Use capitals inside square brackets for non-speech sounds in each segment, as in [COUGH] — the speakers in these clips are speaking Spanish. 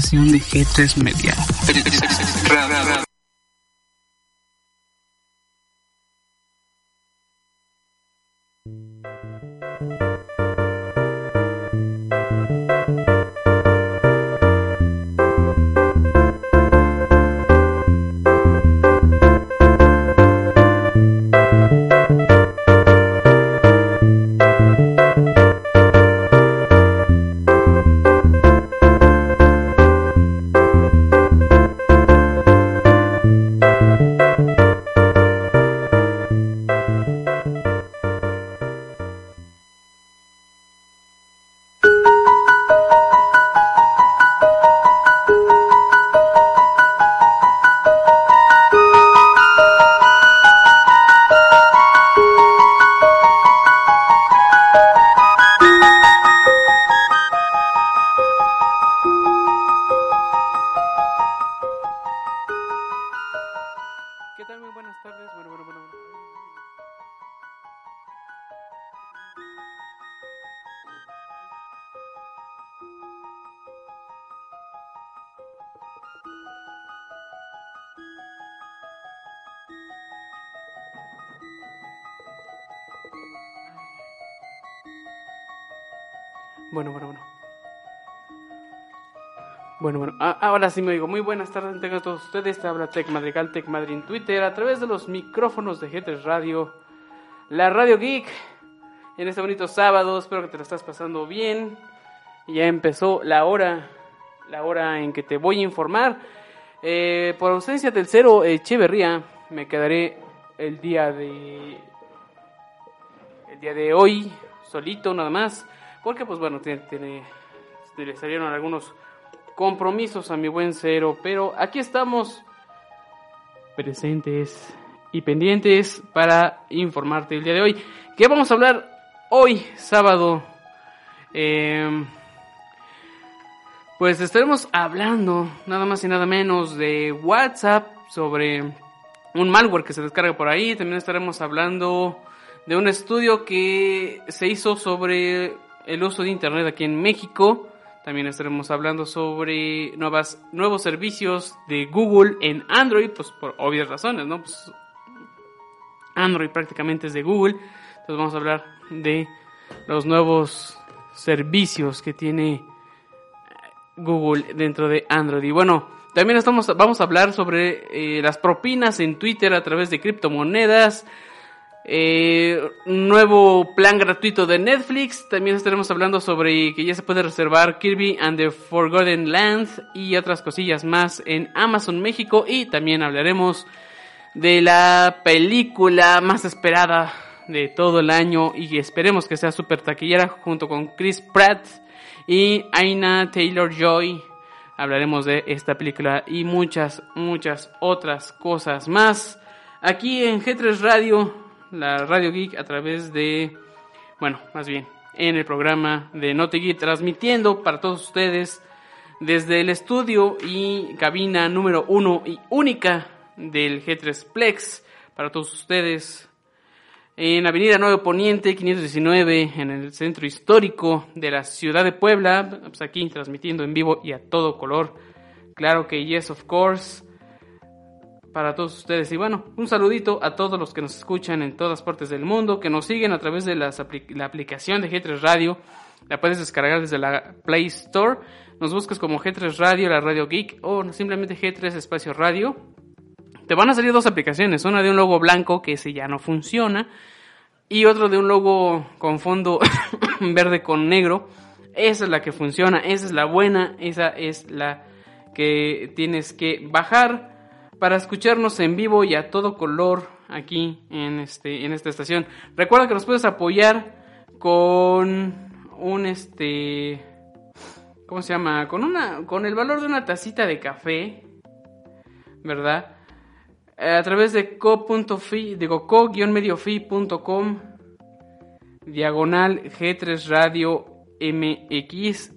de G3 Media. Bueno, bueno, bueno. Bueno, bueno, ah, ahora sí me digo, muy buenas tardes, tengan todos ustedes, te habla Tech Madrigal, Tech Madrid en Twitter, a través de los micrófonos de G3 Radio, la Radio Geek, en este bonito sábado, espero que te lo estás pasando bien, ya empezó la hora, la hora en que te voy a informar, eh, por ausencia del cero Echeverría, me quedaré el día de, el día de hoy, solito nada más, porque pues bueno, tiene, tiene, le salieron algunos compromisos a mi buen cero, pero aquí estamos presentes y pendientes para informarte el día de hoy. ¿Qué vamos a hablar hoy, sábado? Em, pues estaremos hablando nada más y nada menos de WhatsApp, sobre un malware que se descarga por ahí. También estaremos hablando de un estudio que se hizo sobre el uso de Internet aquí en México. También estaremos hablando sobre nuevas, nuevos servicios de Google en Android, pues por obvias razones, ¿no? Pues Android prácticamente es de Google. Entonces vamos a hablar de los nuevos servicios que tiene Google dentro de Android. Y bueno, también estamos, vamos a hablar sobre eh, las propinas en Twitter a través de criptomonedas. Eh, nuevo plan gratuito de Netflix. También estaremos hablando sobre que ya se puede reservar Kirby and the Forgotten Lands y otras cosillas más en Amazon México. Y también hablaremos de la película más esperada de todo el año y esperemos que sea super taquillera junto con Chris Pratt y Aina Taylor Joy. Hablaremos de esta película y muchas, muchas otras cosas más. Aquí en G3 Radio la Radio Geek a través de, bueno, más bien, en el programa de Geek transmitiendo para todos ustedes desde el estudio y cabina número uno y única del G3 Plex para todos ustedes en Avenida Nuevo Poniente 519 en el centro histórico de la ciudad de Puebla, pues aquí transmitiendo en vivo y a todo color. Claro que yes, of course para todos ustedes. Y bueno, un saludito a todos los que nos escuchan en todas partes del mundo, que nos siguen a través de la aplicación de G3 Radio. La puedes descargar desde la Play Store. Nos buscas como G3 Radio, la Radio Geek o simplemente G3 Espacio Radio. Te van a salir dos aplicaciones, una de un logo blanco que ese ya no funciona y otro de un logo con fondo [COUGHS] verde con negro. Esa es la que funciona, esa es la buena, esa es la que tienes que bajar para escucharnos en vivo y a todo color aquí en, este, en esta estación. Recuerda que nos puedes apoyar con un este ¿cómo se llama? Con una, con el valor de una tacita de café, ¿verdad? Eh, a través de co.fi, digo co-mediofi.com, diagonal G3 Radio MX,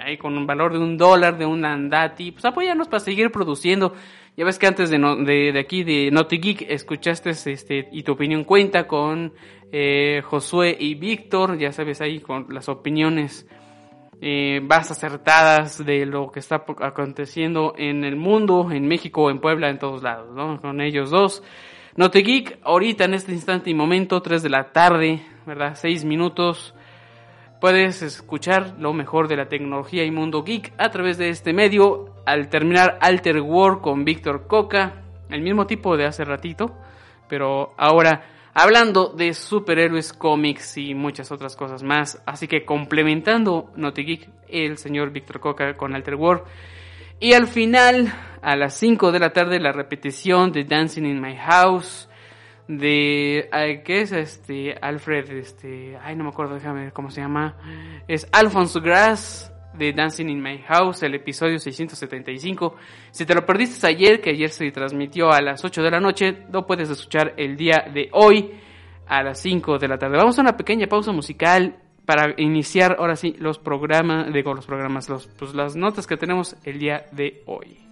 ahí con un valor de un dólar, de un andati, pues apóyanos para seguir produciendo. Ya ves que antes de, de, aquí, de NotiGeek, escuchaste este, y tu opinión cuenta con eh, Josué y Víctor, ya sabes ahí con las opiniones eh, más acertadas de lo que está aconteciendo en el mundo, en México, en Puebla, en todos lados, ¿no? Con ellos dos. NotiGeek, ahorita en este instante y momento, 3 de la tarde, ¿verdad? 6 minutos. Puedes escuchar lo mejor de la tecnología y mundo geek a través de este medio al terminar Alter War con Víctor Coca, el mismo tipo de hace ratito, pero ahora hablando de superhéroes, cómics y muchas otras cosas más. Así que complementando NotiGeek, el señor Víctor Coca con Alter War. Y al final, a las 5 de la tarde, la repetición de Dancing in My House de ¿qué es este Alfred este ay no me acuerdo déjame ver cómo se llama es Alphonse Grass de Dancing in My House, el episodio 675. Si te lo perdiste ayer, que ayer se transmitió a las 8 de la noche, lo puedes escuchar el día de hoy a las 5 de la tarde. Vamos a una pequeña pausa musical para iniciar ahora sí los programas, digo los programas, los, pues las notas que tenemos el día de hoy.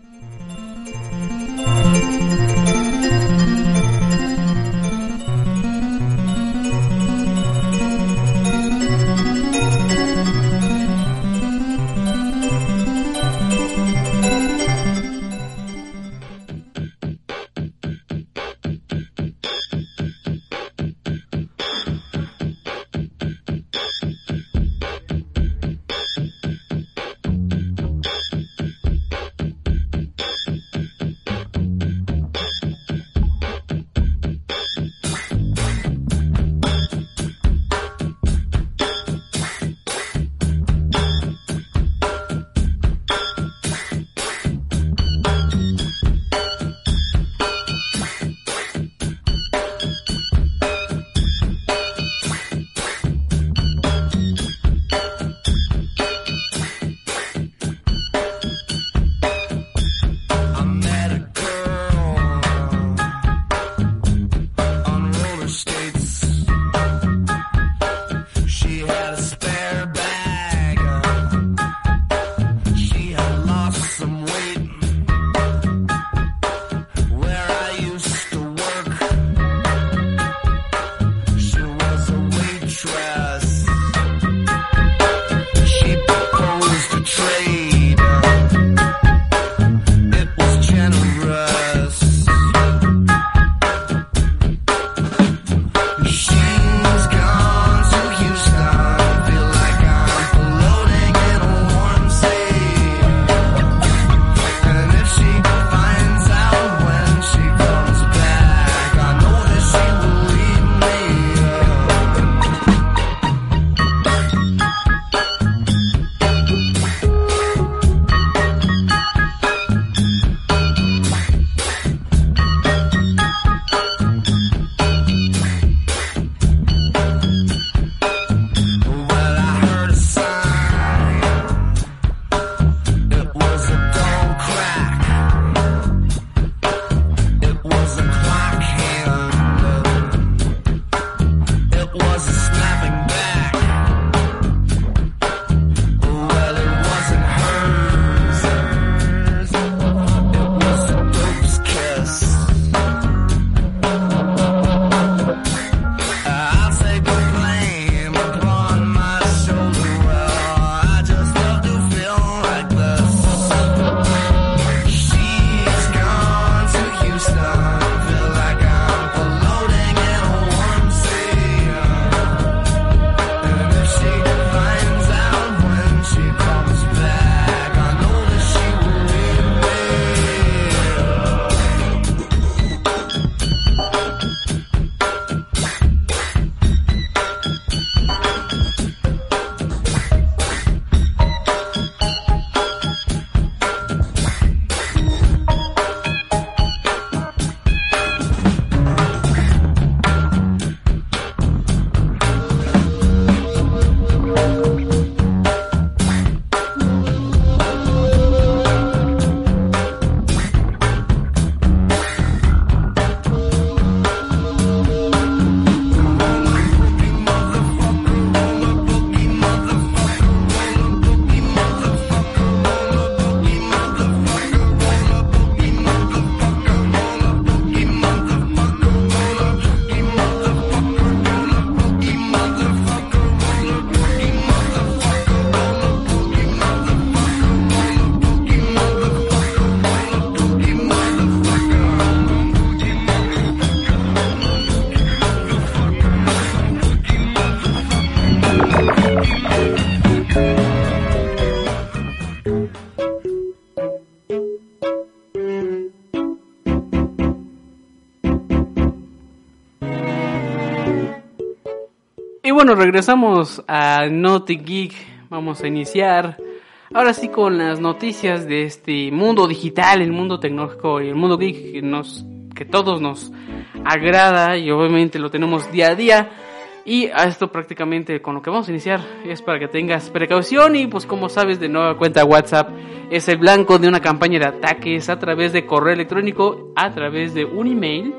Bueno, regresamos a Naughty Geek. Vamos a iniciar ahora sí con las noticias de este mundo digital, el mundo tecnológico y el mundo geek que, nos, que todos nos agrada y obviamente lo tenemos día a día. Y a esto prácticamente con lo que vamos a iniciar es para que tengas precaución y pues como sabes de nueva cuenta WhatsApp es el blanco de una campaña de ataques a través de correo electrónico, a través de un email.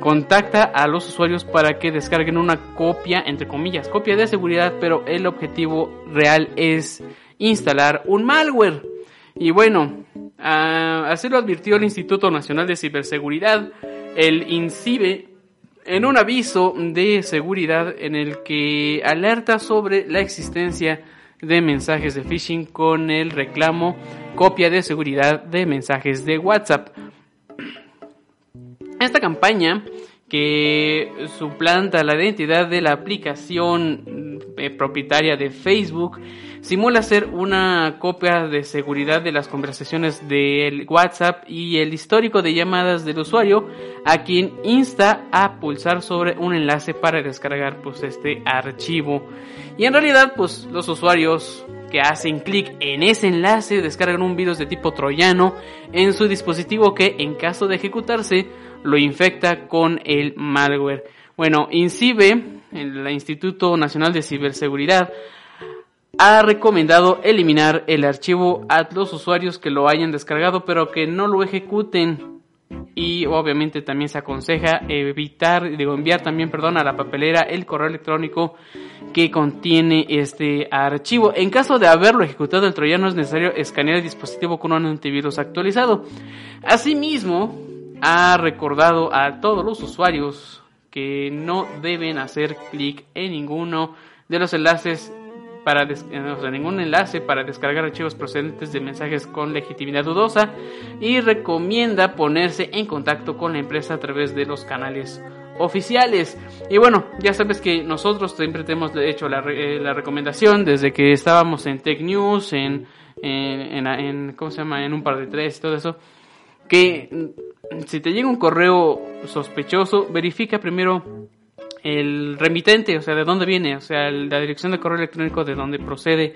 Contacta a los usuarios para que descarguen una copia, entre comillas, copia de seguridad, pero el objetivo real es instalar un malware. Y bueno, así lo advirtió el Instituto Nacional de Ciberseguridad, el INCIBE, en un aviso de seguridad en el que alerta sobre la existencia de mensajes de phishing con el reclamo copia de seguridad de mensajes de WhatsApp. Esta campaña que suplanta la identidad de la aplicación eh, propietaria de Facebook simula ser una copia de seguridad de las conversaciones del WhatsApp y el histórico de llamadas del usuario a quien insta a pulsar sobre un enlace para descargar pues este archivo. Y en realidad pues los usuarios que hacen clic en ese enlace descargan un virus de tipo troyano en su dispositivo que en caso de ejecutarse lo infecta con el malware. Bueno, INCIBE, el Instituto Nacional de Ciberseguridad, ha recomendado eliminar el archivo a los usuarios que lo hayan descargado pero que no lo ejecuten y obviamente también se aconseja evitar, digo, enviar también, perdón, a la papelera el correo electrónico que contiene este archivo. En caso de haberlo ejecutado el troyano es necesario escanear el dispositivo con un antivirus actualizado. Asimismo, ha recordado a todos los usuarios que no deben hacer clic en ninguno de los enlaces para eh, ningún enlace para descargar archivos procedentes de mensajes con legitimidad dudosa y recomienda ponerse en contacto con la empresa a través de los canales oficiales. Y bueno, ya sabes que nosotros siempre te hemos hecho la, eh, recomendación desde que estábamos en Tech News, en, en, ¿cómo se llama? En un par de tres, todo eso, que si te llega un correo sospechoso, verifica primero el remitente, o sea, de dónde viene, o sea, la dirección de correo electrónico de dónde procede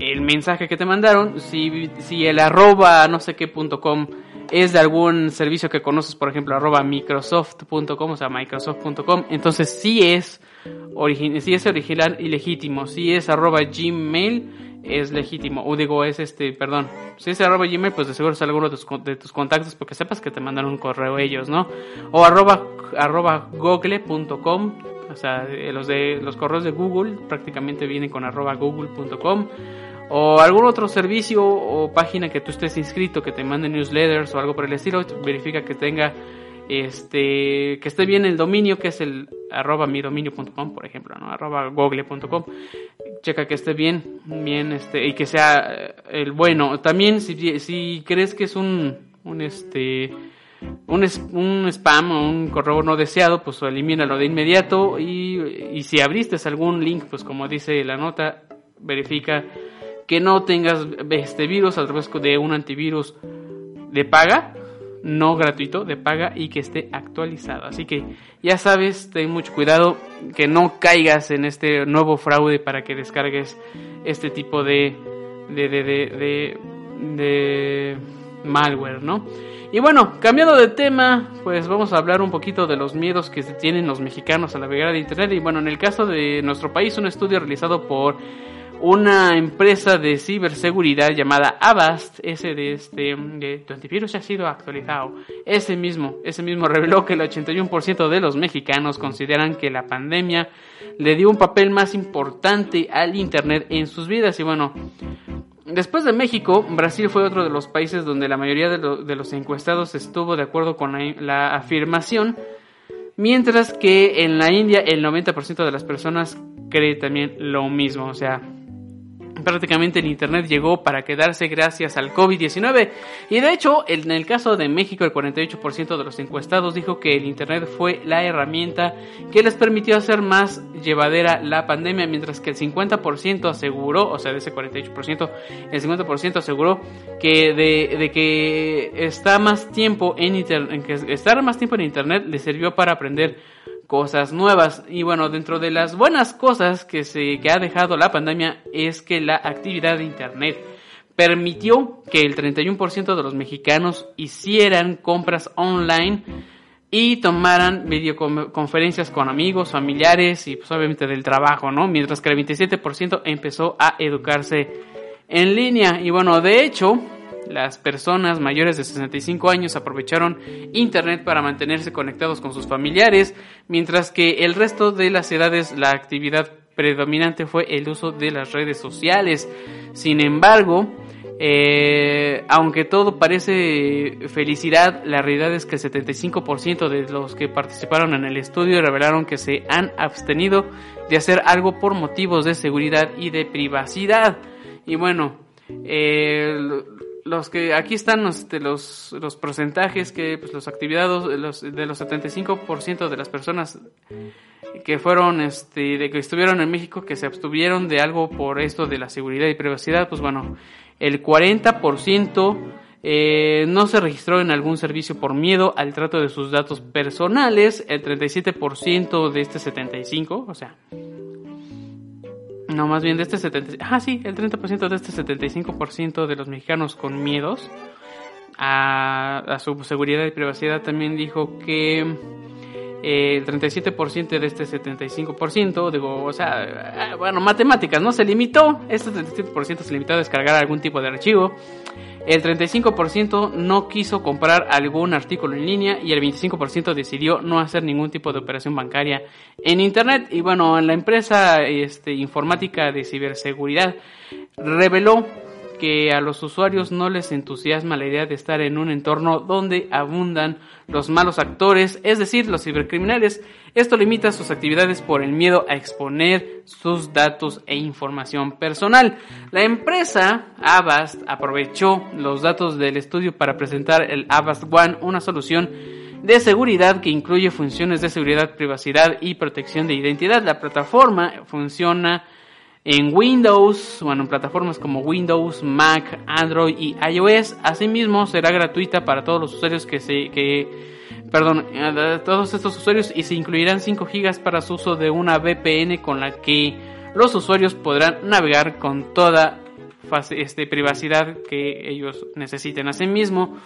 el mensaje que te mandaron, si, si el arroba no sé qué punto com es de algún servicio que conoces, por ejemplo, arroba microsoft.com, o sea, microsoft.com, entonces sí es, sí es original y legítimo, si es arroba gmail, es legítimo. O digo, es este, perdón. Si es arroba Gmail, pues de seguro es alguno de tus, contactos porque sepas que te mandaron un correo ellos, ¿no? O arroba, arroba google.com. O sea, eh, los de los correos de Google prácticamente vienen con arroba google.com. O algún otro servicio o página que tú estés inscrito que te mande newsletters o algo por el estilo. Verifica que tenga este que esté bien el dominio que es el arroba midominio.com por ejemplo no arroba google.com checa que esté bien bien este y que sea eh, el bueno. También si, si crees que es un un este un, un spam o un correo no deseado pues elimínalo de inmediato. Y, y si abriste algún link pues como dice la nota verifica que no tengas este virus a través de un antivirus de paga no gratuito, de paga y que esté actualizado. Así que ya sabes, ten mucho cuidado que no caigas en este nuevo fraude para que descargues este tipo de, de, de, de, malware, ¿no? Y bueno, cambiando de tema, pues vamos a hablar un poquito de los miedos que tienen los mexicanos a navegar de Internet. Y bueno, en el caso de nuestro país, un estudio realizado por una empresa de ciberseguridad llamada Avast, ese de este de tu antivirus ha sido actualizado. Ese mismo, ese mismo reveló que el 81% de los mexicanos consideran que la pandemia le dio un papel más importante al internet en sus vidas y bueno, Después de México, Brasil fue otro de los países donde la mayoría de, de los encuestados estuvo de acuerdo con la, la afirmación, mientras que en la India el 90% de las personas cree también lo mismo, o sea, prácticamente el Internet llegó para quedarse gracias al COVID-19. Y de hecho, en el caso de México, el 48% de los encuestados dijo que el Internet fue la herramienta que les permitió hacer más llevadera la pandemia, mientras que el 50% aseguró, o sea, de ese 48%, el 50% aseguró que de, que está más tiempo en Internet, que estar más tiempo en Internet le sirvió para aprender cosas nuevas. Y bueno, dentro de las buenas cosas que, se, que ha dejado la pandemia es que la actividad de Internet permitió que el 31% de los mexicanos hicieran compras online y tomaran videoconferencias con amigos, familiares y pues obviamente del trabajo, ¿no? Mientras que el 27% empezó a educarse en línea. Y bueno, de hecho, las personas mayores de 65 años aprovecharon Internet para mantenerse conectados con sus familiares, mientras que el resto de las edades la actividad predominante fue el uso de las redes sociales. Sin embargo, eh, aunque todo parece felicidad, la realidad es que el 75% de los que participaron en el estudio revelaron que se han abstenido de hacer algo por motivos de seguridad y de privacidad. Y bueno, los que aquí están los, los, los porcentajes que pues, los actividades los, de los 75% de las personas que fueron este de que estuvieron en México que se abstuvieron de algo por esto de la seguridad y privacidad pues bueno el 40% eh, no se registró en algún servicio por miedo al trato de sus datos personales el 37% de este 75 o sea no, más bien de este 70... Ah, sí, el 30% de este 75% de los mexicanos con miedos a, su seguridad y privacidad también dijo que eh, el 37% de este 75%, digo, o sea, ah, bueno, matemáticas, ¿no? Se limitó, este 37% se limitó a descargar algún tipo de archivo el 35% no quiso comprar algún artículo en línea y el 25% decidió no hacer ningún tipo de operación bancaria en Internet. Y bueno, la empresa este, informática de ciberseguridad reveló que a los usuarios no les entusiasma la idea de estar en un entorno donde abundan los malos actores, es decir, los cibercriminales. Esto limita sus actividades por el miedo a exponer sus datos e información personal. La empresa Avast aprovechó los datos del estudio para presentar el Avast One, una solución de seguridad que incluye funciones de seguridad, privacidad y protección de identidad. La plataforma funciona en Windows, bueno, en plataformas como Windows, Mac, Android y iOS. Asimismo, será gratuita para todos los usuarios que se, que, perdón, eh, todos estos usuarios y se incluirán 5 GB para su uso de una VPN con la que los usuarios podrán navegar con toda este, privacidad que ellos necesiten. Asimismo,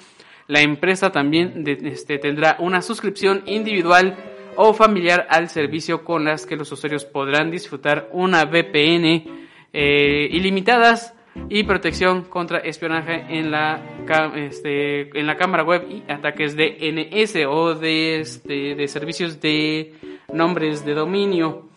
la empresa también este, tendrá una suscripción individual o familiar al servicio con las que los usuarios podrán disfrutar una VPN eh, ilimitadas y protección contra espionaje en la, este, en la cámara web y ataques de NS o de, este, de servicios de nombres de dominio.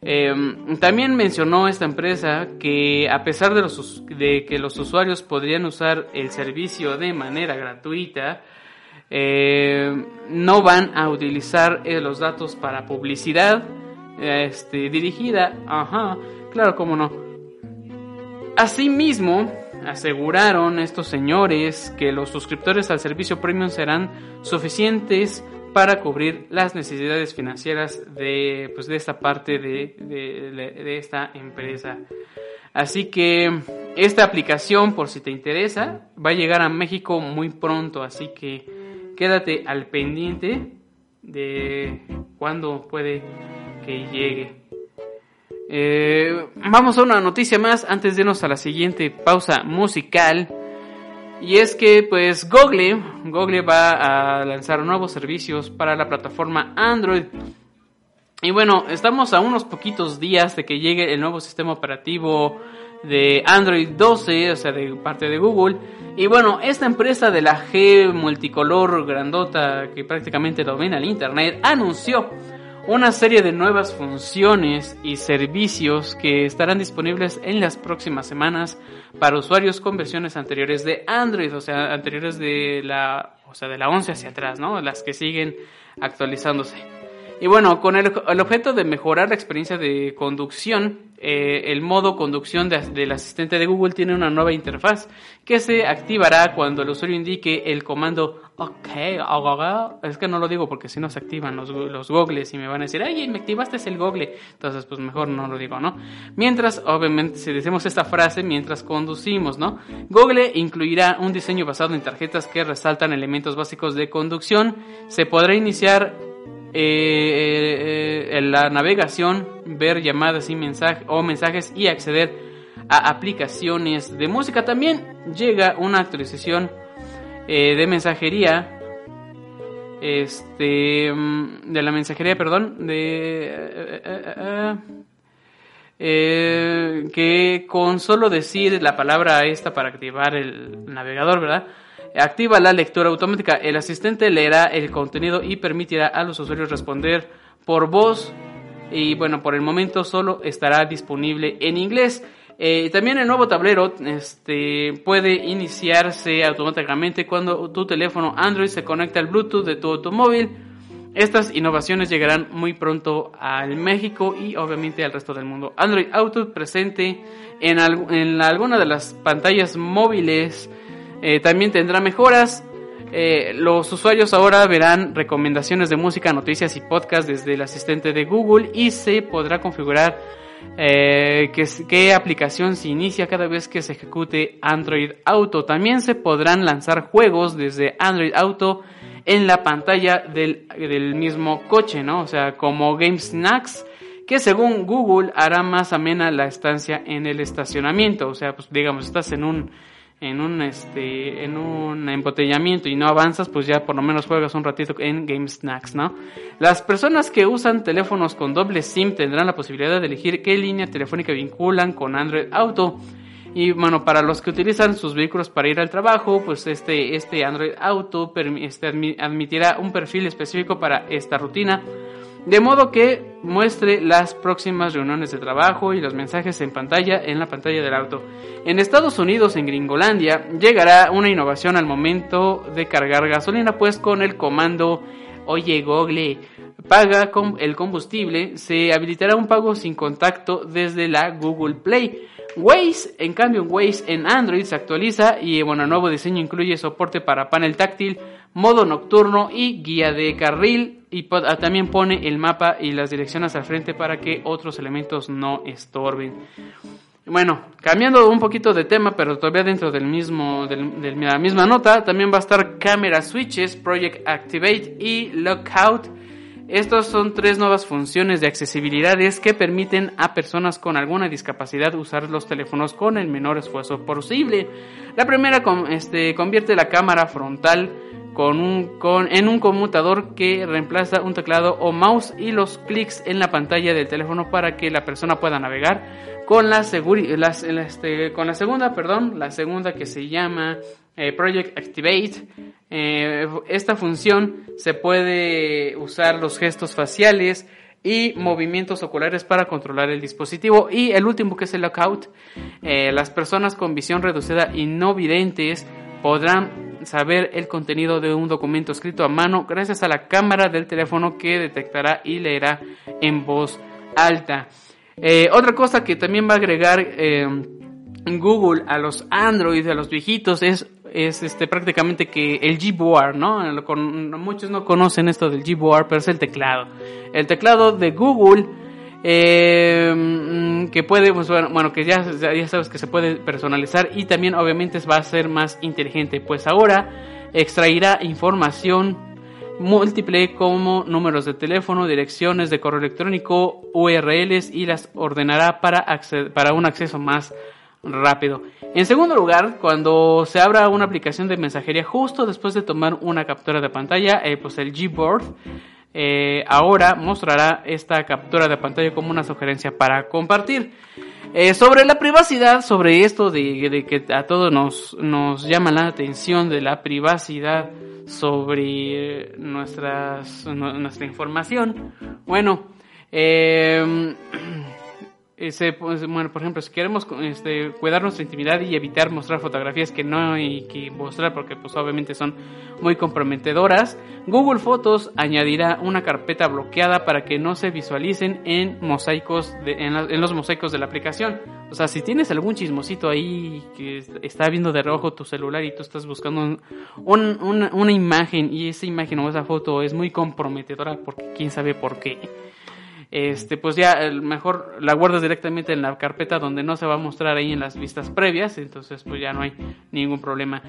Em, también mencionó esta empresa que a pesar de, los, de que los usuarios podrían usar el servicio de manera gratuita, eh, no van a utilizar eh, los datos para publicidad este, dirigida. Ajá, claro, cómo no. Asimismo, aseguraron estos señores que los suscriptores al servicio premium serán suficientes para cubrir las necesidades financieras de, pues, de esta parte de, de esta empresa. Así que esta aplicación, por si te interesa, va a llegar a México muy pronto. Así que quédate al pendiente de cuándo puede que llegue. Eh, vamos a una noticia más antes de irnos a la siguiente pausa musical. Y es que pues Google, Google va a lanzar nuevos servicios para la plataforma Android. Y bueno, estamos a unos poquitos días de que llegue el nuevo sistema operativo de Android 12, o sea, de parte de Google. Y bueno, esta empresa de la G multicolor grandota que prácticamente domina el Internet anunció una serie de nuevas funciones y servicios que estarán disponibles en las próximas semanas para usuarios con versiones anteriores de Android, o sea, anteriores de la, o sea, de la 11 hacia atrás, ¿no? Las que siguen actualizándose. Y bueno, con el, objeto de mejorar la experiencia de conducción, eh, el modo conducción del asistente de Google tiene una nueva interfaz que se activará cuando el usuario indique el comando OK. Es que no lo digo porque si no se activan los, los googles y me van a decir, ay, me activaste el google. Entonces, pues mejor no lo digo, ¿no? Mientras, obviamente, si decimos esta frase mientras conducimos, ¿no? Google incluirá un diseño basado en tarjetas que resaltan elementos básicos de conducción. Se podrá iniciar eh, la navegación, ver llamadas y mensajes o mensajes y acceder a aplicaciones de música. También llega una actualización de mensajería este mm, de la mensajería perdón de eh, que con solo decir la palabra esta para activar el navegador, ¿verdad? Activa la lectura automática. El asistente leerá el contenido y permitirá a los usuarios responder por voz. Y bueno, por el momento solo estará disponible en inglés. Eh, también el nuevo tablero este, puede iniciarse automáticamente cuando tu teléfono Android se conecta al Bluetooth de tu automóvil estas innovaciones llegarán muy pronto al México y obviamente al resto del mundo. Android Auto presente en, alguna de las pantallas móviles eh, también tendrá mejoras. Eh, los usuarios ahora verán recomendaciones de música, noticias y podcast desde el asistente de Google y se podrá configurar eh, qué aplicación se inicia cada vez que se ejecute Android Auto. También se podrán lanzar juegos desde Android Auto en la pantalla del, del mismo coche, ¿no? O sea, como Game Snacks, que según Google hará más amena la estancia en el estacionamiento. O sea, pues digamos, estás en un en un este en un embotellamiento y no avanzas, pues ya por lo menos juegas un ratito en Game Snacks, ¿no? Las personas que usan teléfonos con doble SIM tendrán la posibilidad de elegir qué línea telefónica vinculan con Android Auto. Y bueno, para los que utilizan sus vehículos para ir al trabajo, pues este, este Android Auto este, admitirá un perfil específico para esta rutina, de modo que muestre las próximas reuniones de trabajo y los mensajes en pantalla en la pantalla del auto. En Estados Unidos, en Gringolandia, llegará una innovación al momento de cargar gasolina, pues con el comando Oye Google, paga con el combustible, se habilitará un pago sin contacto desde la Google Play. Waze, en cambio, Waze en Android se actualiza y bueno, el nuevo diseño incluye soporte para panel táctil, modo nocturno y guía de carril y ah, también pone el mapa y las direcciones al frente para que otros elementos no estorben. Bueno, cambiando un poquito de tema, pero todavía dentro del mismo, de la misma nota, también va a estar Camera Switches, Project Activate y Lockout estas son tres nuevas funciones de accesibilidades que permiten a personas con alguna discapacidad usar los teléfonos con el menor esfuerzo posible. La primera este, convierte la cámara frontal con un, con, en un conmutador que reemplaza un teclado o mouse y los clics en la pantalla del teléfono para que la persona pueda navegar. Con la, este, con la segunda, perdón, la segunda que se llama eh, Project Activate. Eh, esta función se puede usar los gestos faciales y movimientos oculares para controlar el dispositivo. Y el último que es el lockout, eh, las personas con visión reducida y no videntes podrán saber el contenido de un documento escrito a mano gracias a la cámara del teléfono que detectará y leerá en voz alta. otra cosa que también va a agregar Google a los Android, a los viejitos, es es este prácticamente que el Gboard, ¿no? muchos no conocen esto del Gboard, pero es el teclado. El teclado de Google eh, que puede, pues, bueno, que ya, ya sabes que se puede personalizar y también obviamente va a ser más inteligente, pues ahora extraerá información múltiple como números de teléfono, direcciones de correo electrónico, URLs y las ordenará para, para un acceso más rápido. En segundo lugar, cuando se abra una aplicación de mensajería justo después de tomar una captura de pantalla, eh, pues el Gboard eh, ahora mostrará esta captura de pantalla como una sugerencia para compartir. Eh, sobre la privacidad, sobre esto de, que a todos nos, nos llama la atención de la privacidad sobre nuestras, nuestra información, bueno, eh, [CLEARS THROAT] pues, bueno, por ejemplo, si queremos este, cuidar nuestra intimidad y evitar mostrar fotografías que no hay que mostrar porque pues obviamente son muy comprometedoras, Google Fotos añadirá una carpeta bloqueada para que no se visualicen en mosaicos en, los mosaicos de la aplicación. O sea, si tienes algún chismosito ahí que está viendo de rojo tu celular y tú estás buscando una imagen y esa imagen o esa foto es muy comprometedora porque quién sabe por qué este, pues ya mejor la guardas directamente en la carpeta donde no se va a mostrar ahí en las vistas previas, entonces pues ya no hay ningún problema.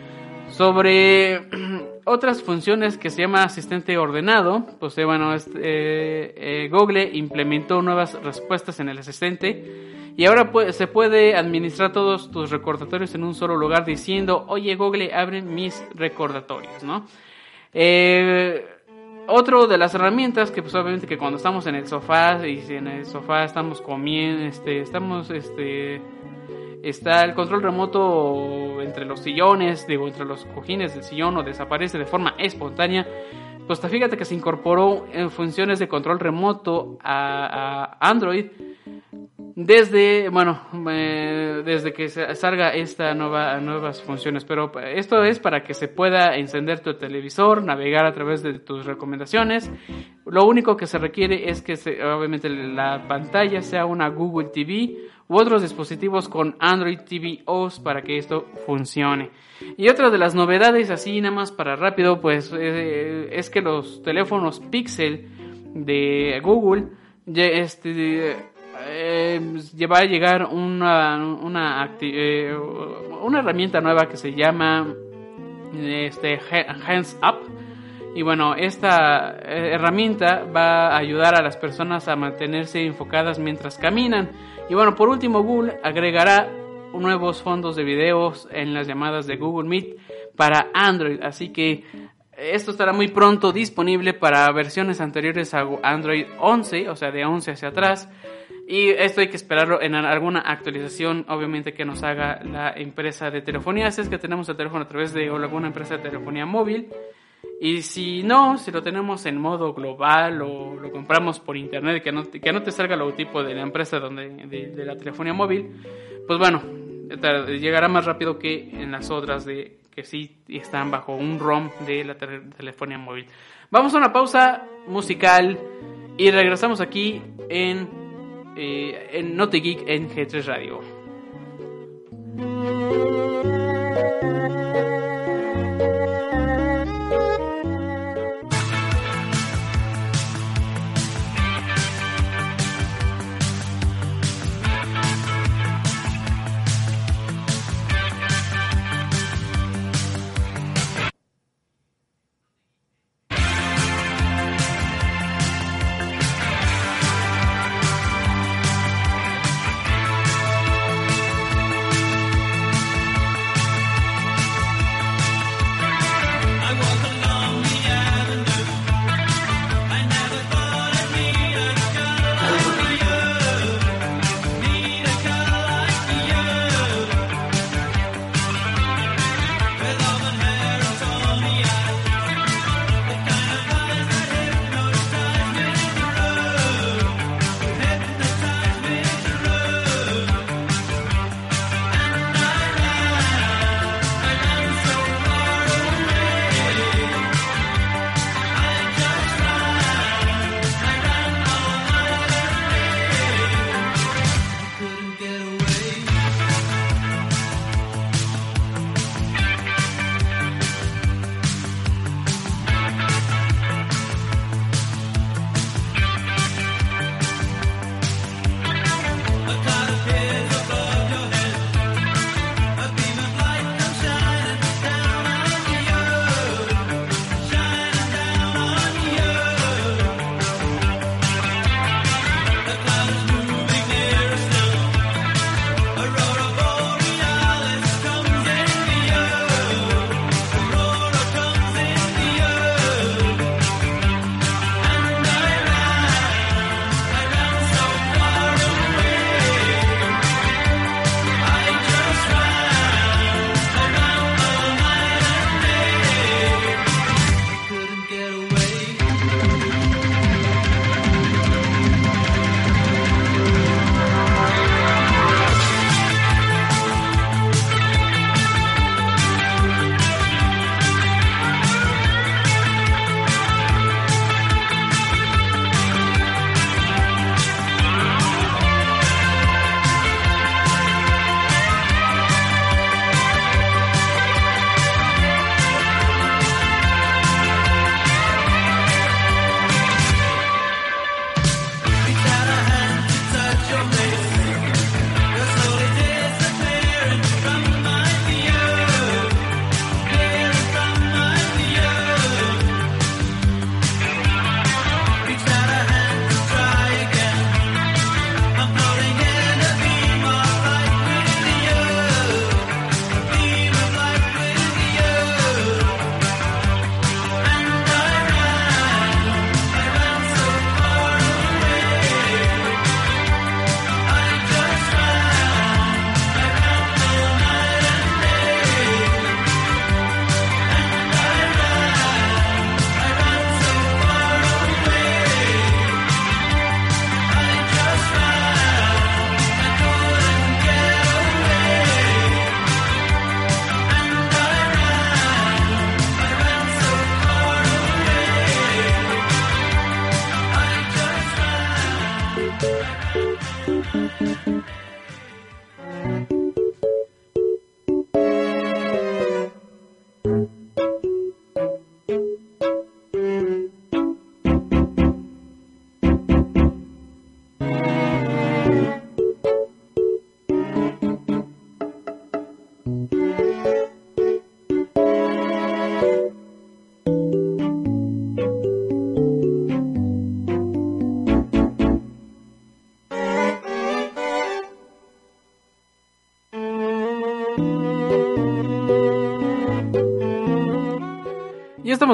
Sobre [CLEARS THROAT] otras funciones que se llama asistente ordenado, pues eh, bueno, este, Google implementó nuevas respuestas en el asistente y ahora se puede administrar todos tus recordatorios en un solo lugar diciendo, oye Google, abre mis recordatorios, ¿no? Otro de las herramientas que pues obviamente que cuando estamos en el sofá y si en el sofá estamos comiendo, este, estamos, este, está el control remoto entre los sillones, digo, entre los cojines del sillón o desaparece de forma espontánea, pues fíjate que se incorporó en funciones de control remoto a, a Android desde, bueno, eh, desde que salga esta nueva, nuevas funciones, pero esto es para que se pueda encender tu televisor, navegar a través de tus recomendaciones. Lo único que se requiere es que obviamente la pantalla sea una Google TV u otros dispositivos con Android TV OS para que esto funcione. Y otra de las novedades, así nada más para rápido, pues eh, es que los teléfonos Pixel de Google, este, eh, va a llegar una, una, eh, una herramienta nueva que se llama este, Hands Up. Y bueno, esta eh, herramienta va a ayudar a las personas a mantenerse enfocadas mientras caminan. Y bueno, por último, Google agregará nuevos fondos de videos en las llamadas de Google Meet para Android. Así que esto estará muy pronto disponible para versiones anteriores a Android 11, o sea, de 11 hacia atrás. Y esto hay que esperarlo en alguna actualización, obviamente, que nos haga la empresa de telefonía. Si es que tenemos el teléfono a través de alguna empresa de telefonía móvil. Y si no, si lo tenemos en modo global o lo compramos por internet, que no, que no te salga el logotipo de la empresa donde, de, la telefonía móvil, pues bueno, llegará más rápido que en las otras de que sí están bajo un ROM de la telefonía móvil. Vamos a una pausa musical y regresamos aquí en eh, en Note Geek en G3 Radio.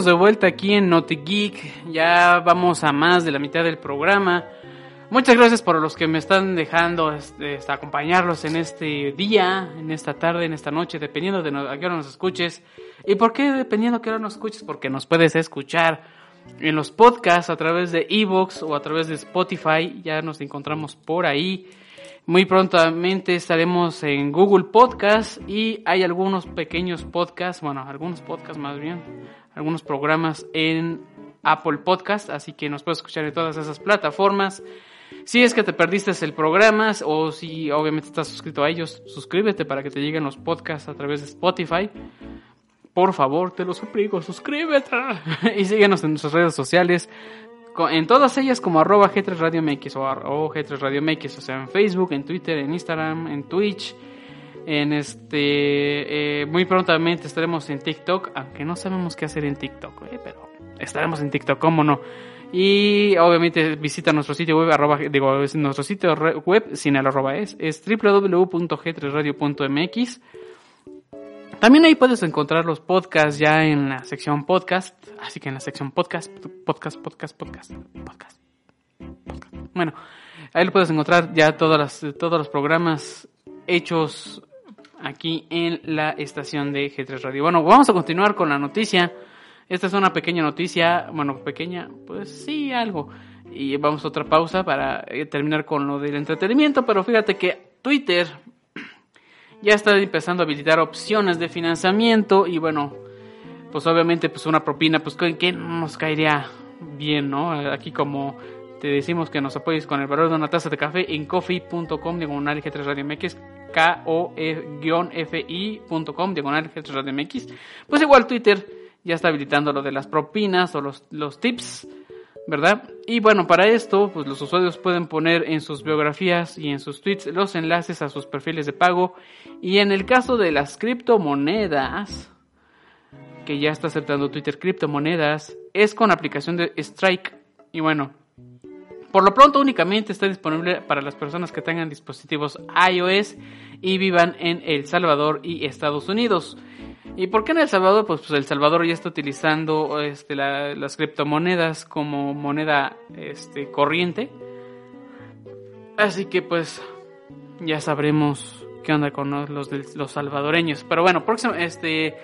Estamos de vuelta aquí en Note Geek. Ya vamos a más de la mitad del programa. Muchas gracias por los que me están dejando este acompañarlos en este día, en esta tarde, en esta noche, dependiendo de a qué hora nos escuches. ¿Y por qué dependiendo a qué hora nos escuches? Porque nos puedes escuchar en los podcasts a través de Evox o a través de Spotify. Ya nos encontramos por ahí. Muy prontamente estaremos en Google Podcast y hay algunos pequeños podcasts, bueno, algunos podcasts más bien, algunos programas en Apple Podcast, así que nos puedes escuchar en todas esas plataformas. Si es que te perdiste el programa o si obviamente estás suscrito a ellos, suscríbete para que te lleguen los podcasts a través de Spotify. Por favor, te lo suplico, suscríbete [LAUGHS] y síguenos en nuestras redes sociales en todas ellas como arroba G3 Radio o, G3 Radio MX, o sea, en Facebook, en Twitter, en Instagram, en Twitch, en este, eh, muy prontamente estaremos en TikTok, aunque no sabemos qué hacer en TikTok, pero estaremos en TikTok, cómo no. Y obviamente visita nuestro sitio web, arroba, digo, nuestro sitio web sin el arroba es, es www.g3radio.mx. También ahí puedes encontrar los podcasts ya en la sección podcast. Así que en la sección podcast, podcast, podcast, podcast, podcast. Bueno, ahí lo puedes encontrar ya todas las, todos los programas hechos aquí en la estación de G3 Radio. Bueno, vamos a continuar con la noticia. Esta es una pequeña noticia, bueno, pequeña, pues sí, algo. Y vamos a otra pausa para eh, terminar con lo del entretenimiento, pero fíjate que Twitter [CLEARS THROAT] ya está empezando a habilitar opciones de financiamiento y bueno, pues obviamente pues una propina, pues que nos caería bien, ¿no? Aquí como te decimos que nos apoyes con el valor de una taza de café en coffee.com diagonal G3 Radio MX, K-O-F-I.com diagonal G3 Radio MX. Pues igual Twitter ya está habilitando lo de las propinas o los, los tips ¿verdad? Y bueno, para esto, pues los usuarios pueden poner en sus biografías y en sus tweets los enlaces a sus perfiles de pago. Y en el caso de las criptomonedas, que ya está aceptando Twitter criptomonedas, es con aplicación de Strike. Y bueno, por lo pronto únicamente está disponible para las personas que tengan dispositivos iOS y vivan en El Salvador y Estados Unidos. ¿Y por qué en El Salvador? Pues, pues El Salvador ya está utilizando este, las criptomonedas como moneda este, corriente. Así que pues ya sabremos qué onda con los, los salvadoreños. Pero bueno, próximo, este,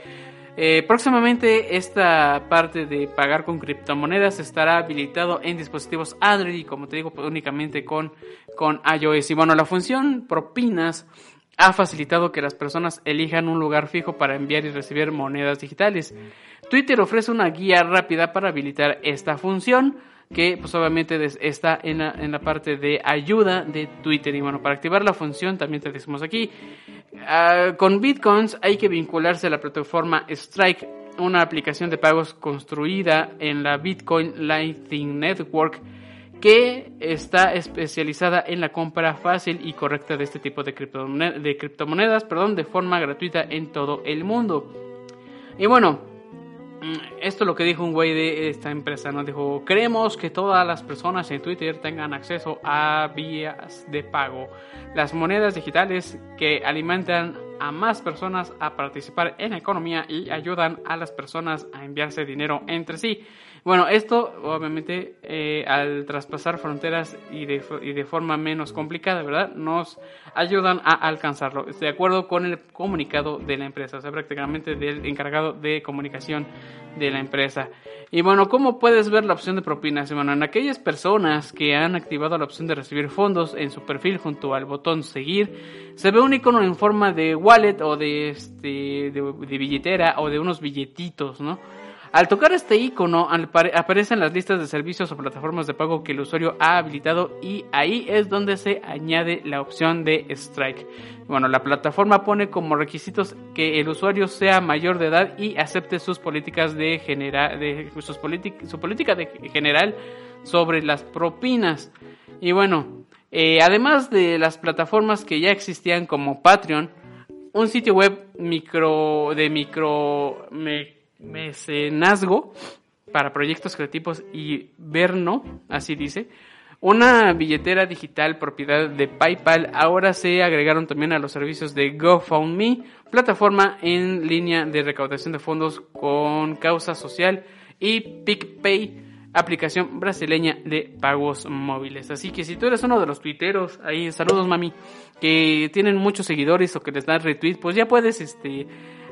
eh, próximamente esta parte de pagar con criptomonedas estará habilitado en dispositivos Android y como te digo, pues, únicamente con, con iOS. Y bueno, la función propinas ha facilitado que las personas elijan un lugar fijo para enviar y recibir monedas digitales. Twitter ofrece una guía rápida para habilitar esta función que pues obviamente está en la, parte de ayuda de Twitter y bueno para activar la función también te decimos aquí ah, con bitcoins hay que vincularse a la plataforma Strike una aplicación de pagos construida en la Bitcoin Lightning Network que está especializada en la compra fácil y correcta de este tipo de, criptomonedas, de criptomonedas perdón, de forma gratuita en todo el mundo. Y bueno, esto es lo que dijo un güey de esta empresa, ¿no? Dijo, queremos que todas las personas en Twitter tengan acceso a vías de pago. Las monedas digitales que alimentan a más personas a participar en la economía y ayudan a las personas a enviarse dinero entre sí. Bueno, esto obviamente eh, al traspasar fronteras y de, y de, forma menos complicada, ¿verdad? Nos ayudan a alcanzarlo. De acuerdo con el comunicado de la empresa, o sea, prácticamente del encargado de comunicación de la empresa. Y bueno, ¿cómo puedes ver la opción de propinas? Bueno, en aquellas personas que han activado la opción de recibir fondos en su perfil junto al botón seguir, se ve un icono en forma de wallet o de, este, de billetera o de unos billetitos, ¿no? Al tocar este icono aparecen las listas de servicios o plataformas de pago que el usuario ha habilitado y ahí es donde se añade la opción de Strike. Bueno, la plataforma pone como requisitos que el usuario sea mayor de edad y acepte sus políticas de, su política de general sobre las propinas. Y bueno, eh, además de las plataformas que ya existían como Patreon, un sitio web micro de micro mecenazgo para proyectos creativos y Verno, así dice, una billetera digital propiedad de PayPal. Ahora se agregaron también a los servicios de GoFundMe, plataforma en línea de recaudación de fondos con causa social, y PicPay, aplicación brasileña de pagos móviles. Así que si tú eres uno de los tuiteros, ahí saludos mami, que tienen muchos seguidores o que les dan retweet, pues ya puedes este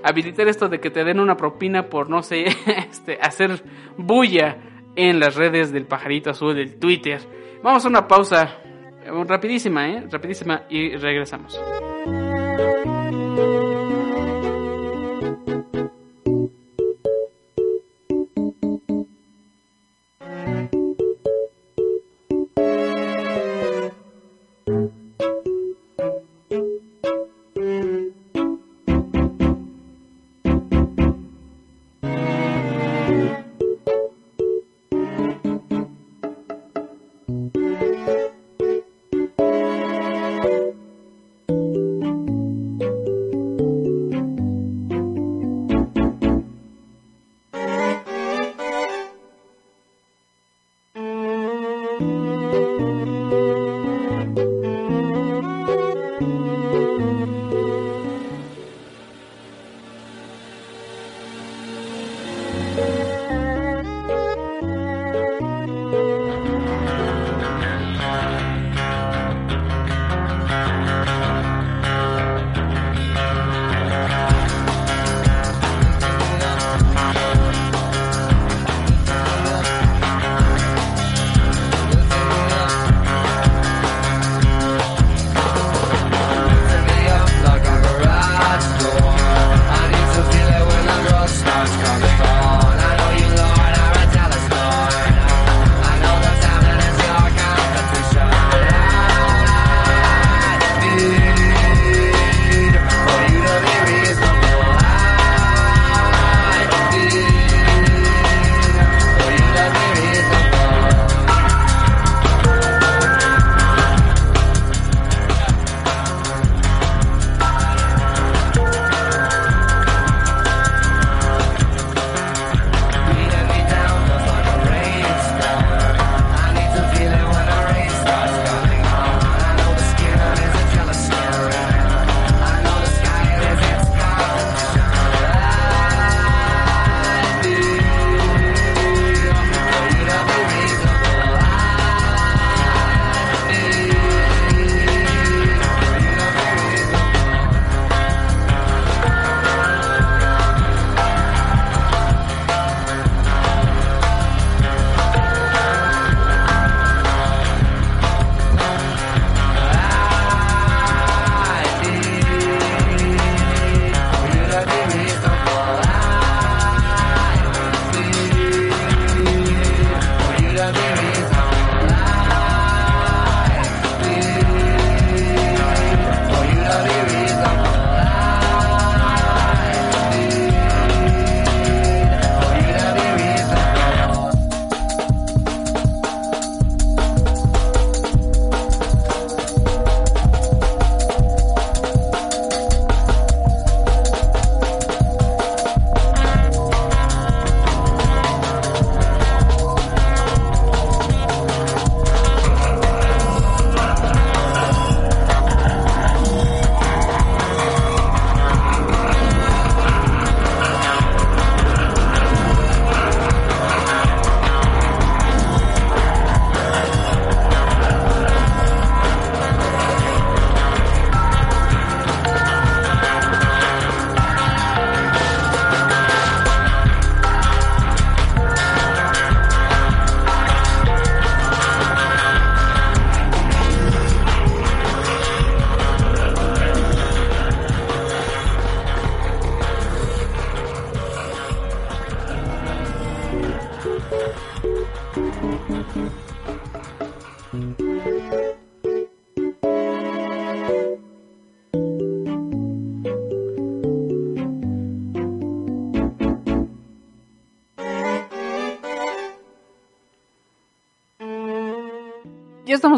habilitar esto de que te den una propina por no sé, [LAUGHS] este hacer bulla en las redes del pajarito azul del Twitter. Vamos a una pausa eh, rapidísima, ¿eh? Rapidísima y regresamos.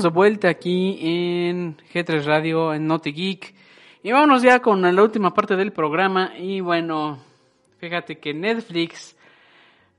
De vuelta aquí en G3 Radio, en Naughty Geek. Y vámonos ya con la última parte del programa. Y bueno, fíjate que Netflix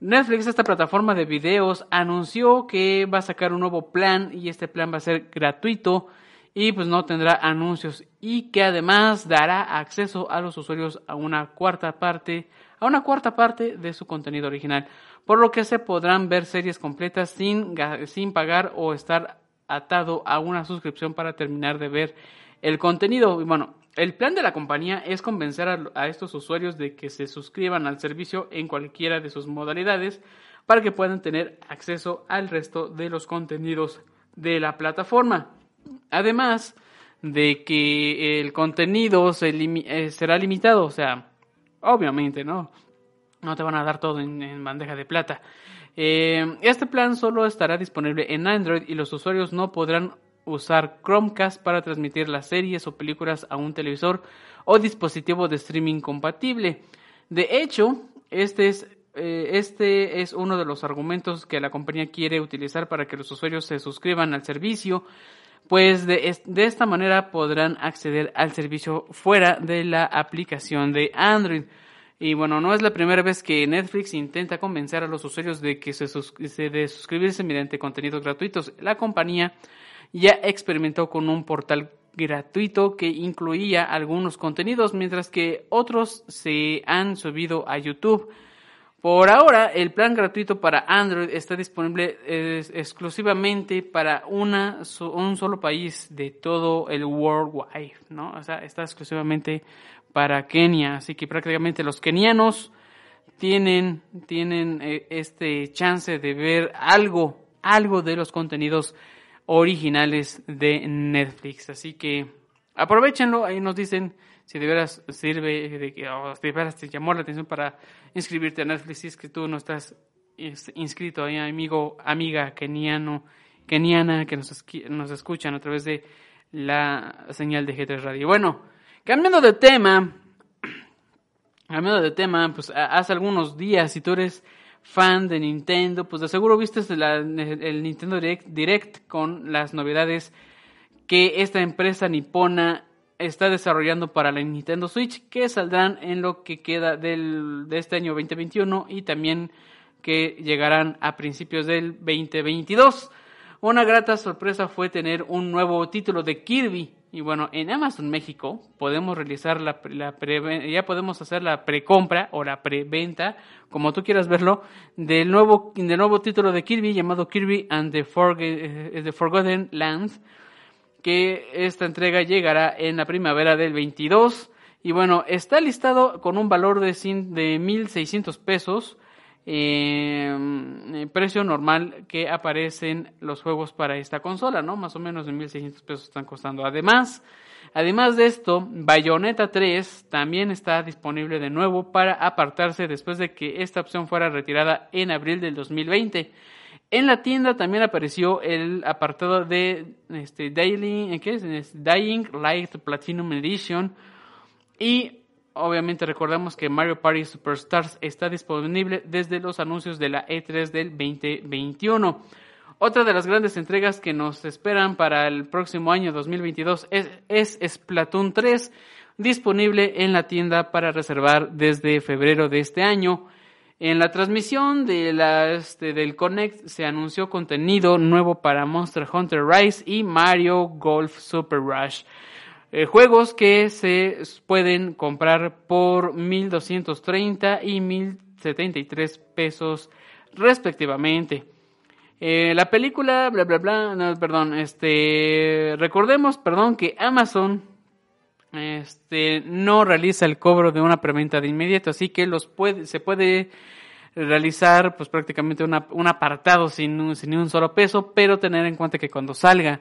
Netflix, esta plataforma de videos, anunció que va a sacar un nuevo plan y este plan va a ser gratuito y pues no tendrá anuncios y que además dará acceso a los usuarios a una cuarta parte, a una cuarta parte de su contenido original, por lo que se podrán ver series completas sin, sin pagar o estar atado a una suscripción para terminar de ver el contenido. Y bueno, el plan de la compañía es convencer a, estos usuarios de que se suscriban al servicio en cualquiera de sus modalidades para que puedan tener acceso al resto de los contenidos de la plataforma. Además de que el contenido eh, será limitado, o sea, obviamente, ¿no? No te van a dar todo en, bandeja de plata. Eh, este plan solo estará disponible en Android y los usuarios no podrán usar Chromecast para transmitir las series o películas a un televisor o dispositivo de streaming compatible. De hecho, este es, eh, este es uno de los argumentos que la compañía quiere utilizar para que los usuarios se suscriban al servicio, pues de esta manera podrán acceder al servicio fuera de la aplicación de Android. Y bueno, no es la primera vez que Netflix intenta convencer a los usuarios de que se, de suscribirse mediante contenidos gratuitos. La compañía ya experimentó con un portal gratuito que incluía algunos contenidos, mientras que otros se han subido a YouTube. Por ahora, el plan gratuito para Android está disponible exclusivamente para una, un solo país de todo el worldwide, ¿no? O sea, está exclusivamente para Kenia, así que prácticamente los kenianos tienen, tienen eh, este chance de ver algo, algo de los contenidos originales de Netflix. Así que aprovechenlo, ahí nos dicen si de veras sirve, de, o de veras te llamó la atención para inscribirte a Netflix, si es que tú no estás inscrito ahí, amigo, amiga keniano, keniana que nos, nos escuchan a través de la señal de G3 Radio. Bueno, cambiando de tema, cambiando de tema, pues hace algunos días, si tú eres fan de Nintendo, pues de seguro viste el Nintendo Direct, con las novedades que esta empresa nipona está desarrollando para la Nintendo Switch que saldrán en lo que queda del, de este año 2021 y también que llegarán a principios del 2022. Una grata sorpresa fue tener un nuevo título de Kirby y bueno, en Amazon México podemos realizar la, la ya podemos hacer la precompra o la preventa, como tú quieras verlo, del nuevo, del nuevo título de Kirby llamado Kirby and the, eh, the Forgotten Lands, que esta entrega llegará en la primavera del 22. Y bueno, está listado con un valor de, de 1.600 pesos eh, precio normal que aparecen los juegos para esta consola, ¿no? Más o menos de 1.600 pesos están costando. Además, además de esto, Bayonetta 3 también está disponible de nuevo para apartarse después de que esta opción fuera retirada en abril del 2020. En la tienda también apareció el apartado de este, Daily, ¿qué es? Dying Light Platinum Edition y obviamente recordamos que Mario Party Superstars está disponible desde los anuncios de la E3 del 2021. Otra de las grandes entregas que nos esperan para el próximo año 2022 es, es Splatoon 3, disponible en la tienda para reservar desde febrero de este año. En la transmisión de este, del Connect se anunció contenido nuevo para Monster Hunter Rise y Mario Golf Super Rush. Eh, juegos que se pueden comprar por 1.230 y 1.073 pesos respectivamente. Eh, la película, bla, bla, bla, no, perdón, este, recordemos, perdón, que Amazon este, no realiza el cobro de una preventa de inmediato, así que los puede, se puede realizar pues prácticamente un apartado sin, sin un solo peso, pero tener en cuenta que cuando salga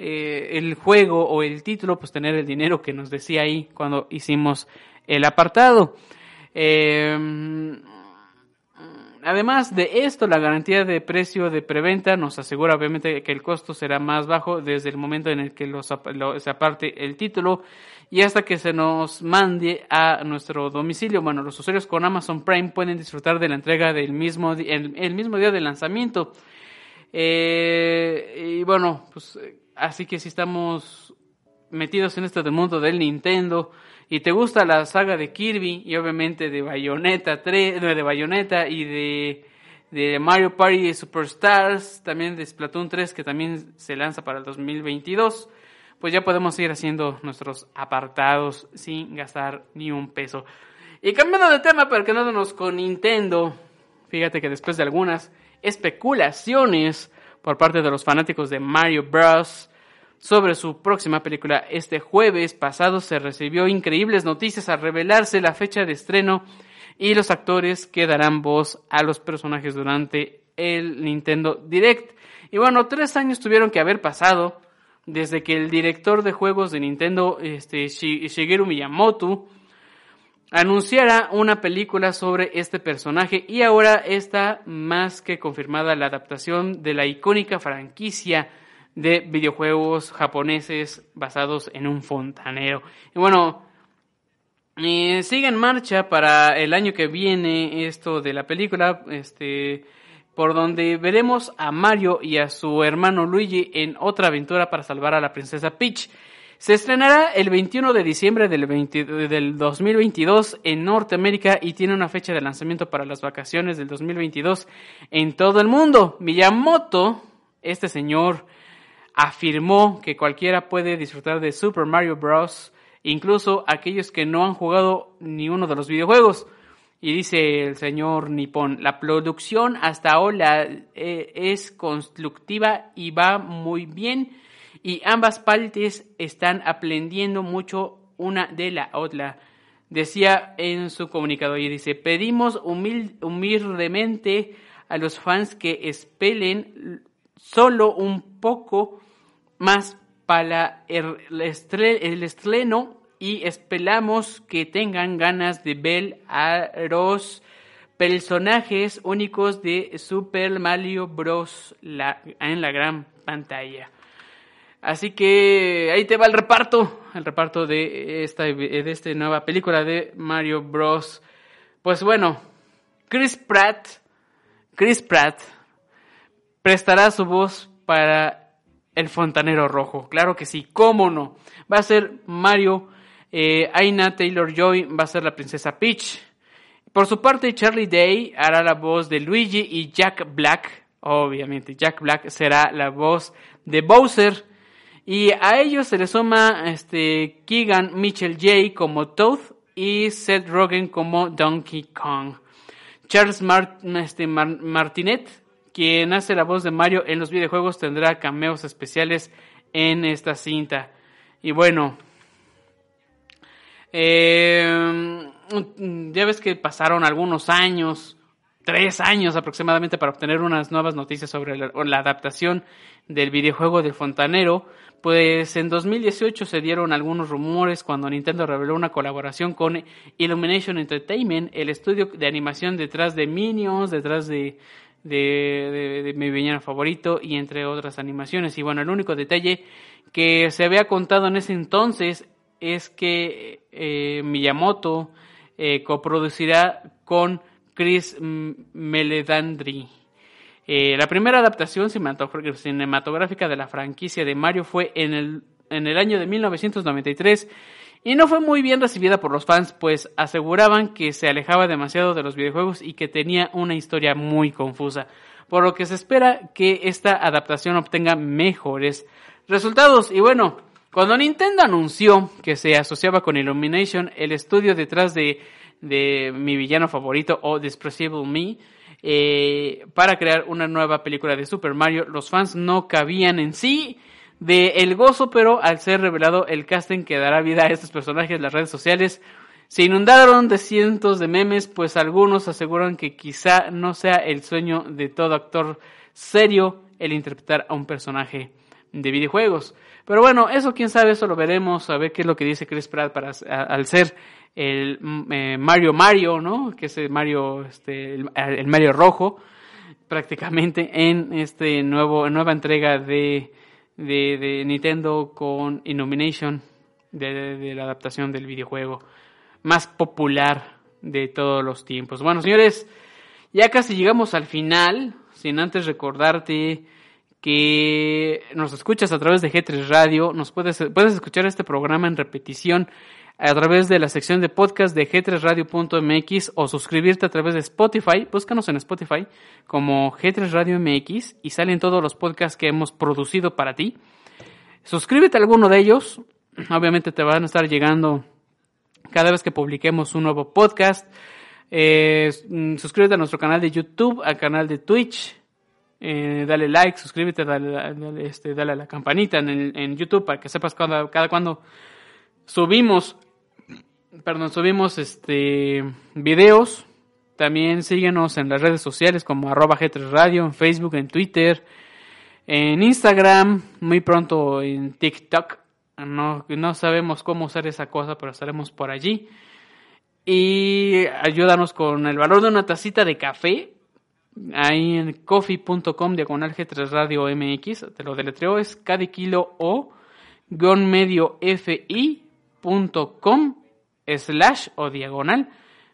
eh, el juego o el título, pues tener el dinero que nos decía ahí cuando hicimos el apartado. Em, además de esto, la garantía de precio de preventa nos asegura obviamente que el costo será más bajo desde el momento en el que se aparte el título y hasta que se nos mande a nuestro domicilio. Bueno, los usuarios con Amazon Prime pueden disfrutar de la entrega del mismo, el, mismo día del lanzamiento. Eh, y bueno, pues Así que si estamos metidos en este mundo del Nintendo y te gusta la saga de Kirby y obviamente de Bayonetta 3, de Bayonetta y de de Mario Party Superstars, también de Splatoon 3 que también se lanza para el 2022, pues ya podemos ir haciendo nuestros apartados sin gastar ni un peso. Y cambiando de tema, pero quedándonos con Nintendo, fíjate que después de algunas especulaciones por parte de los fanáticos de Mario Bros. sobre su próxima película, este jueves pasado se recibió increíbles noticias al revelarse la fecha de estreno y los actores que darán voz a los personajes durante el Nintendo Direct. Y bueno, tres años tuvieron que haber pasado desde que el director de juegos de Nintendo, este, Shigeru Miyamoto, anunciara una película sobre este personaje y ahora está más que confirmada la adaptación de la icónica franquicia de videojuegos japoneses basados en un fontanero. Y bueno, eh, sigue en marcha para el año que viene esto de la película, este, por donde veremos a Mario y a su hermano Luigi en otra aventura para salvar a la princesa Peach. Se estrenará el 21 de diciembre del, del 2022 en Norteamérica y tiene una fecha de lanzamiento para las vacaciones del 2022 en todo el mundo. Miyamoto, este señor, afirmó que cualquiera puede disfrutar de Super Mario Bros incluso aquellos que no han jugado ni uno de los videojuegos. Y dice el señor Nippon, la producción hasta ahora eh, es constructiva y va muy bien y ambas partes están aprendiendo mucho una de la otra. Decía en su comunicado y dice, pedimos humildemente a los fans que espelen solo un poco más para el estreno y esperamos que tengan ganas de ver a los personajes únicos de Super Mario Bros. en la gran pantalla. Así que ahí te va el reparto, el reparto de esta, de nueva película de Mario Bros. Pues bueno, Chris Pratt, Chris Pratt prestará su voz para el fontanero rojo. Claro que sí, cómo no. Va a ser Mario eh, Aina Taylor Joy va a ser la princesa Peach. Por su parte, Charlie Day hará la voz de Luigi y Jack Black, obviamente, Jack Black será la voz de Bowser. Y a ellos se le suma este, Keegan Mitchell J como Toad y Seth Rogen como Donkey Kong. Charles este, Martinet, quien hace la voz de Mario en los videojuegos, tendrá cameos especiales en esta cinta. Y bueno, eh, ya ves que pasaron algunos años, tres años aproximadamente, para obtener unas nuevas noticias sobre la, adaptación del videojuego del fontanero. Pues en 2018 se dieron algunos rumores cuando Nintendo reveló una colaboración con Illumination Entertainment, el estudio de animación detrás de Minions, detrás de, de, mi villano favorito y entre otras animaciones. Y bueno, el único detalle que se había contado en ese entonces es que eh, Miyamoto eh, coproducirá con Chris Meledandri. Eh, la primera adaptación cinematográfica de la franquicia de Mario fue en el, en el año de 1993 y no fue muy bien recibida por los fans, pues aseguraban que se alejaba demasiado de los videojuegos y que tenía una historia muy confusa, por lo que se espera que esta adaptación obtenga mejores resultados. Y bueno, cuando Nintendo anunció que se asociaba con Illumination, el estudio detrás de, mi villano favorito o Despreciable Me, eh, para crear una nueva película de Super Mario, los fans no cabían en sí de el gozo, pero al ser revelado el casting que dará vida a estos personajes, las redes sociales se inundaron de cientos de memes, pues algunos aseguran que quizá no sea el sueño de todo actor serio el interpretar a un personaje de videojuegos. Pero bueno, eso quién sabe, eso lo veremos, a ver qué es lo que dice Chris Pratt para, al ser el mm, eh, Mario Mario, ¿no? Que es el Mario, este, el, Mario rojo, prácticamente en este nuevo, nueva entrega de, de, Nintendo con Illumination, de, de la adaptación del videojuego más popular de todos los tiempos. Bueno, señores, ya casi llegamos al final, sin antes recordarte que nos escuchas a través de G3 Radio, nos puedes, puedes escuchar este programa en repetición a través de la sección de podcast de g3radio.mx o suscribirte a través de Spotify. Búscanos en Spotify como G3 Radio MX y salen todos los podcasts que hemos producido para ti. Suscríbete a alguno de ellos. Obviamente te van a estar llegando cada vez que publiquemos un nuevo podcast. Eh, mm, suscríbete a nuestro canal de YouTube, al canal de Twitch. Eh, dale like, suscríbete, dale, este, dale a la campanita en, en YouTube para que sepas cada, cada cuando subimos subimos este videos. También síguenos en las redes sociales como arroba G3 Radio, en Facebook, en Twitter, en Instagram, muy pronto en TikTok. No, no sabemos cómo usar esa cosa, pero estaremos por allí. Y ayúdanos con el valor de una tacita de café. Ahí en coffee.com diagonal G3 Radio MX. Te lo deletreo, es kilo o guion medio fi.com slash o diagonal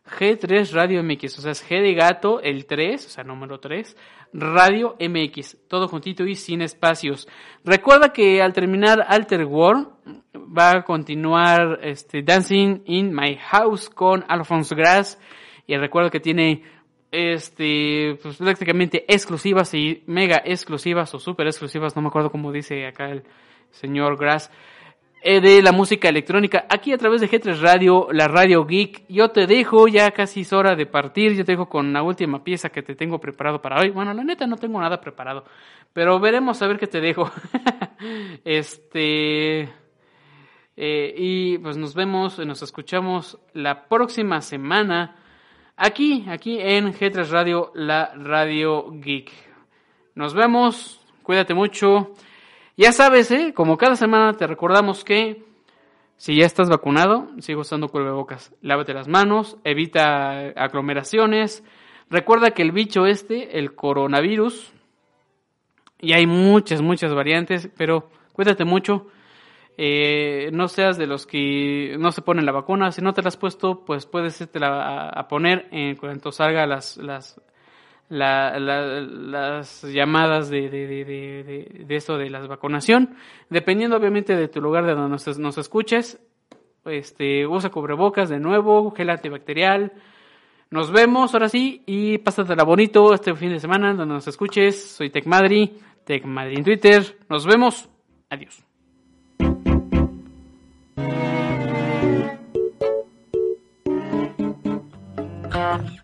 G3 Radio MX, o sea, es G de gato, el 3, o sea, número 3, Radio MX, todo juntito y sin espacios. Recuerda que al terminar Alter World va a continuar este, Dancing in My House con Alphonse Grass y recuerda que tiene este pues, prácticamente exclusivas y mega exclusivas o super exclusivas, no me acuerdo cómo dice acá el señor Grass eh, de la música electrónica aquí a través de G3 Radio, la Radio Geek. Yo te dejo, ya casi es hora de partir. Yo te dejo con la última pieza que te tengo preparado para hoy. Bueno, la neta no tengo nada preparado, pero veremos a ver qué te dejo. [LAUGHS] este. Eh, y pues nos vemos, nos escuchamos la próxima semana aquí, aquí en G3 Radio, la Radio Geek. Nos vemos, cuídate mucho. Ya sabes, ¿eh? como cada semana te recordamos que si ya estás vacunado, sigue usando cubrebocas. Lávate las manos, evita aglomeraciones. Recuerda que el bicho este, el coronavirus, y hay muchas, muchas variantes, pero cuídate mucho. Eh, no seas de los que no se ponen la vacuna. Si no te la has puesto, pues puedes a, a poner en cuanto salga las, las la, las llamadas de, de, de, de, esto de la vacunación. Dependiendo obviamente de tu lugar de donde nos, escuches, este, usa cubrebocas de nuevo, gel antibacterial. Nos vemos ahora sí y pásatela bonito este fin de semana donde nos escuches. Soy Tech Madrid en Twitter. Nos vemos. Adiós. Yeah.